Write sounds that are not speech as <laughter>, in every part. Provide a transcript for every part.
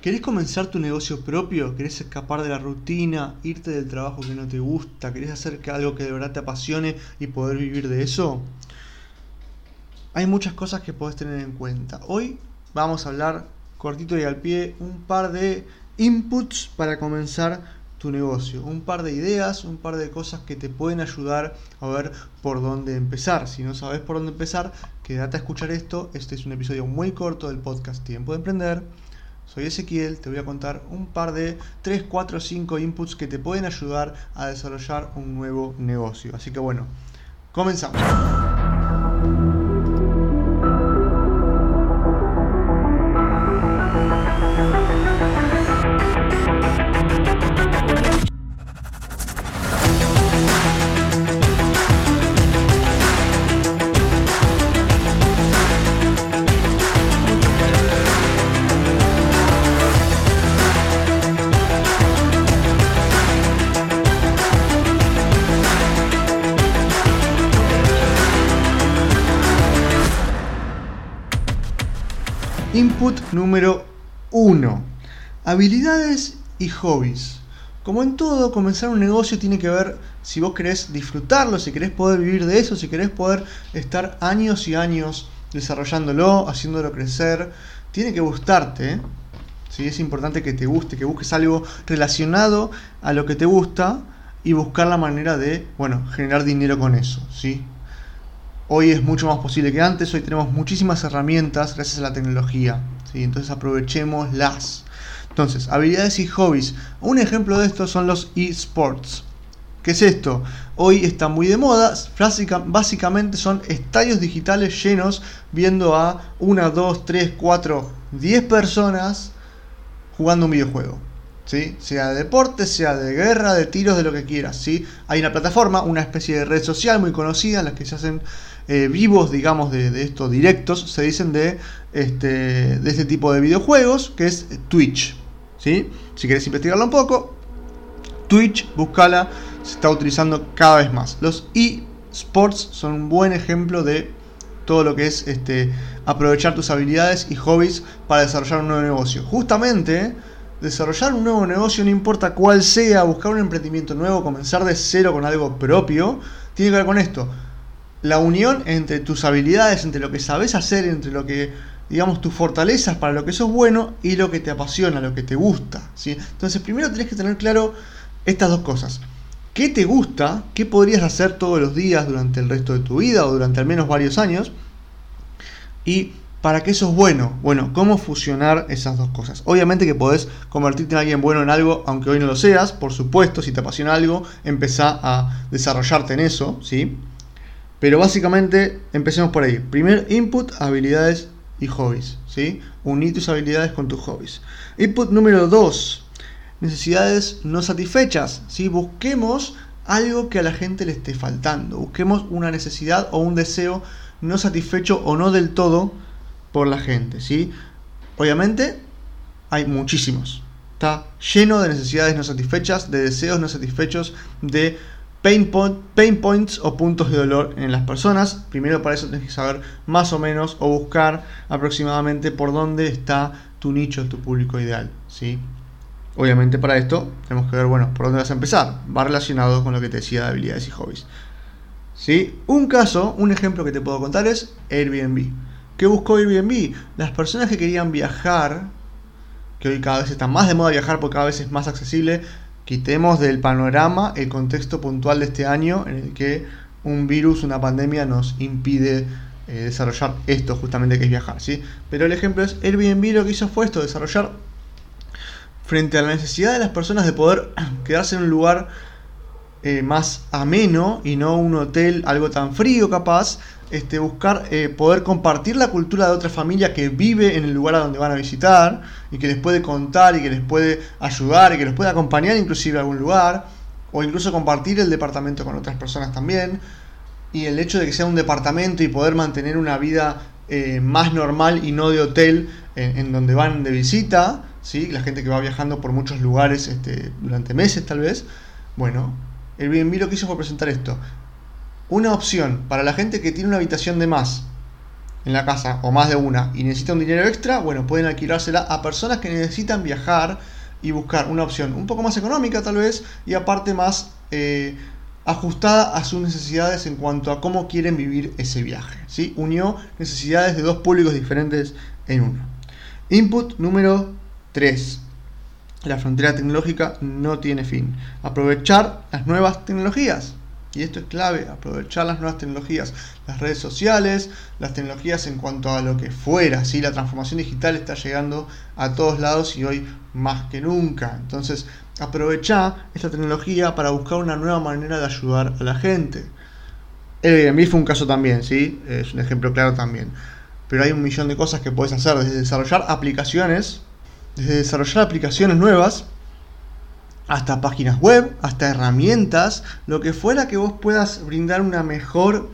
¿Querés comenzar tu negocio propio? ¿Querés escapar de la rutina, irte del trabajo que no te gusta? ¿Querés hacer algo que de verdad te apasione y poder vivir de eso? Hay muchas cosas que podés tener en cuenta. Hoy vamos a hablar cortito y al pie un par de inputs para comenzar tu negocio, un par de ideas, un par de cosas que te pueden ayudar a ver por dónde empezar. Si no sabes por dónde empezar, quédate a escuchar esto. Este es un episodio muy corto del podcast Tiempo de Emprender soy Ezequiel, te voy a contar un par de 3, 4, 5 inputs que te pueden ayudar a desarrollar un nuevo negocio. Así que bueno, comenzamos. Input número 1. Habilidades y hobbies. Como en todo, comenzar un negocio tiene que ver si vos querés disfrutarlo, si querés poder vivir de eso, si querés poder estar años y años desarrollándolo, haciéndolo crecer. Tiene que gustarte. ¿eh? Es importante que te guste, que busques algo relacionado a lo que te gusta y buscar la manera de, bueno, generar dinero con eso. ¿sí? Hoy es mucho más posible que antes, hoy tenemos muchísimas herramientas gracias a la tecnología, ¿sí? entonces aprovechémoslas. Entonces, habilidades y hobbies. Un ejemplo de esto son los esports. ¿Qué es esto? Hoy está muy de moda, básicamente son estadios digitales llenos viendo a 1, 2, 3, 4, 10 personas jugando un videojuego. ¿Sí? Sea de deporte, sea de guerra, de tiros, de lo que quieras. ¿sí? Hay una plataforma, una especie de red social muy conocida en la que se hacen eh, vivos, digamos, de, estos directos, se dicen de este, de este tipo de videojuegos, que es Twitch. ¿sí? Si querés investigarlo un poco, Twitch, búscala, se está utilizando cada vez más. Los eSports son un buen ejemplo de todo lo que es este, aprovechar tus habilidades y hobbies para desarrollar un nuevo negocio. Justamente, desarrollar un nuevo negocio, no importa cuál sea, buscar un emprendimiento nuevo, comenzar de cero con algo propio, tiene que ver con esto la unión entre tus habilidades, entre lo que sabes hacer, entre lo que, digamos, tus fortalezas para lo que sos bueno y lo que te apasiona, lo que te gusta. Entonces, primero tenés que tener claro estas dos cosas. ¿Qué te gusta? ¿Qué podrías hacer todos los días durante el resto de tu vida o durante al menos varios años? Y para qué sos bueno. Bueno, cómo fusionar esas dos cosas. Obviamente que podés convertirte en alguien bueno en algo, aunque hoy no lo seas. Por supuesto, si te apasiona algo, empezá a desarrollarte en eso, ¿sí? Pero básicamente empecemos por ahí. Primer input, habilidades y hobbies. ¿sí? Uní tus habilidades con tus hobbies. Input número 2. Necesidades no satisfechas. ¿sí? Busquemos algo que a la gente le esté faltando. Busquemos una necesidad o un deseo no satisfecho o no del todo por la gente. ¿sí? Obviamente hay muchísimos. Está lleno de necesidades no satisfechas, de deseos no satisfechos, de pain, points o puntos de dolor en las personas. Primero para eso tienes que saber más o menos o buscar aproximadamente por dónde está tu nicho, tu público ideal. ¿sí? Obviamente para esto tenemos que ver, bueno, por dónde vas a empezar. Va relacionado con lo que te decía de habilidades y hobbies. ¿Sí? Un caso, un ejemplo que te puedo contar es Airbnb. ¿Qué buscó Airbnb? Las personas que querían viajar, que hoy cada vez está más de moda viajar porque cada vez es más accesible, quitemos del panorama el contexto puntual de este año en el que un virus, una pandemia nos impide eh, desarrollar esto justamente que es viajar, ¿sí? Pero el ejemplo es Airbnb lo que hizo fue esto, desarrollar frente a la necesidad de las personas de poder <clears throat> quedarse en un lugar eh, más ameno y no un hotel algo tan frío capaz, este, buscar eh, poder compartir la cultura de otra familia que vive en el lugar a donde van a visitar y que les puede contar y que les puede ayudar y que les puede acompañar inclusive a algún lugar o incluso compartir el departamento con otras personas también. Y el hecho de que sea un departamento y poder mantener una vida eh, más normal y no de hotel en, donde van de visita, ¿sí? la gente que va viajando por muchos lugares este, durante meses tal vez, bueno, el Airbnb lo que hizo fue presentar esto una opción para la gente que tiene una habitación de más en la casa o más de una y necesita un dinero extra, bueno, pueden alquilársela a personas que necesitan viajar y buscar una opción un poco más económica tal vez y aparte más eh, ajustada a sus necesidades en cuanto a cómo quieren vivir ese viaje. ¿sí? Unió necesidades de dos públicos diferentes en uno. Input número 3. La frontera tecnológica no tiene fin. Aprovechar las nuevas tecnologías. Y esto es clave, aprovechar las nuevas tecnologías, las redes sociales, las tecnologías en cuanto a lo que fuera. ¿sí? La transformación digital está llegando a todos lados y hoy más que nunca. Entonces, aprovechar esta tecnología para buscar una nueva manera de ayudar a la gente. Airbnb fue un caso también, ¿sí? Es un ejemplo claro también. Pero hay un millón de cosas que puedes hacer, desde desarrollar aplicaciones, desde desarrollar aplicaciones nuevas, hasta páginas web, hasta herramientas, lo que fuera que vos puedas brindar una mejor,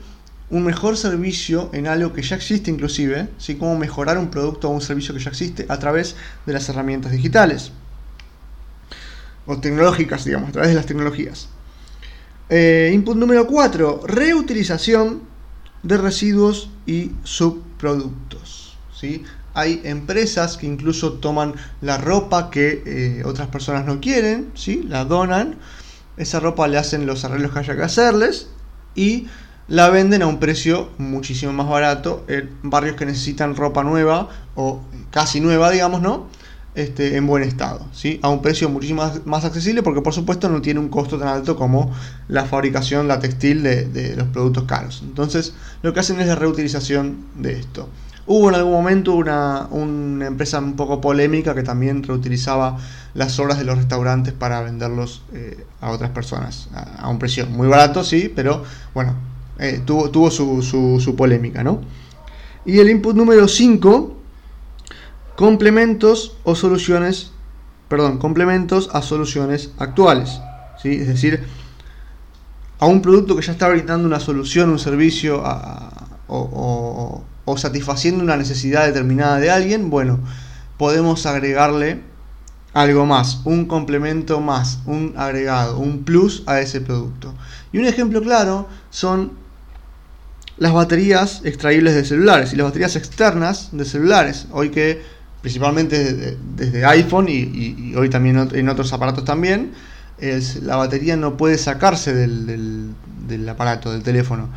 un mejor servicio en algo que ya existe inclusive, ¿sí? cómo mejorar un producto o un servicio que ya existe a través de las herramientas digitales o tecnológicas, digamos, a través de las tecnologías. Eh, input número 4, reutilización de residuos y subproductos. ¿sí? Hay empresas que incluso toman la ropa que eh, otras personas no quieren, ¿sí? la donan, esa ropa le hacen los arreglos que haya que hacerles y la venden a un precio muchísimo más barato en barrios que necesitan ropa nueva o casi nueva, digamos, ¿no? Este, en buen estado, ¿sí? a un precio muchísimo más, accesible porque por supuesto no tiene un costo tan alto como la fabricación, la textil de, de los productos caros. Entonces lo que hacen es la reutilización de esto. Hubo en algún momento una, empresa un poco polémica que también reutilizaba las obras de los restaurantes para venderlos eh, a otras personas a, un precio muy barato, sí, pero bueno, eh, tuvo, tuvo su, su, polémica, ¿no? Y el input número 5, complementos o soluciones, perdón, complementos a soluciones actuales, ¿sí? Es decir, a un producto que ya está brindando una solución, un servicio o o satisfaciendo una necesidad determinada de alguien, bueno, podemos agregarle algo más, un complemento más, un agregado, un plus a ese producto. Y un ejemplo claro son las baterías extraíbles de celulares y las baterías externas de celulares. Hoy que principalmente desde, iPhone y, hoy también en otros aparatos también, es, la batería no puede sacarse del aparato, del teléfono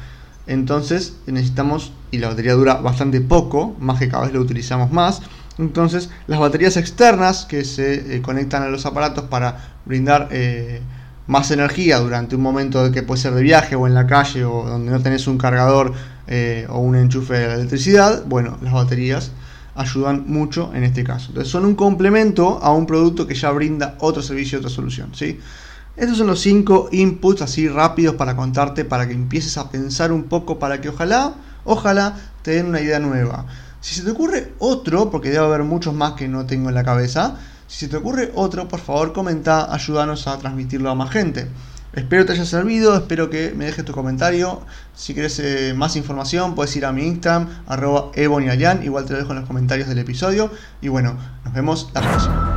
entonces necesitamos, y la batería dura bastante poco, más que cada vez lo utilizamos más, entonces las baterías externas que se eh, conectan a los aparatos para brindar eh, más energía durante un momento que puede ser de viaje o en la calle o donde no tenés un cargador eh, o un enchufe de electricidad, bueno, las baterías ayudan mucho en este caso. Entonces son un complemento a un producto que ya brinda otro servicio, otra solución. ¿sí? Estos son los 5 inputs así rápidos para contarte, para que empieces a pensar un poco, para que ojalá, ojalá te den una idea nueva. Si se te ocurre otro, porque debe haber muchos más que no tengo en la cabeza, si se te ocurre otro, por favor comenta, ayúdanos a transmitirlo a más gente. Espero te haya servido, espero que me dejes tu comentario. Si quieres eh, más información, puedes ir a mi Instagram, arroba igual te lo dejo en los comentarios del episodio. Y bueno, nos vemos la próxima.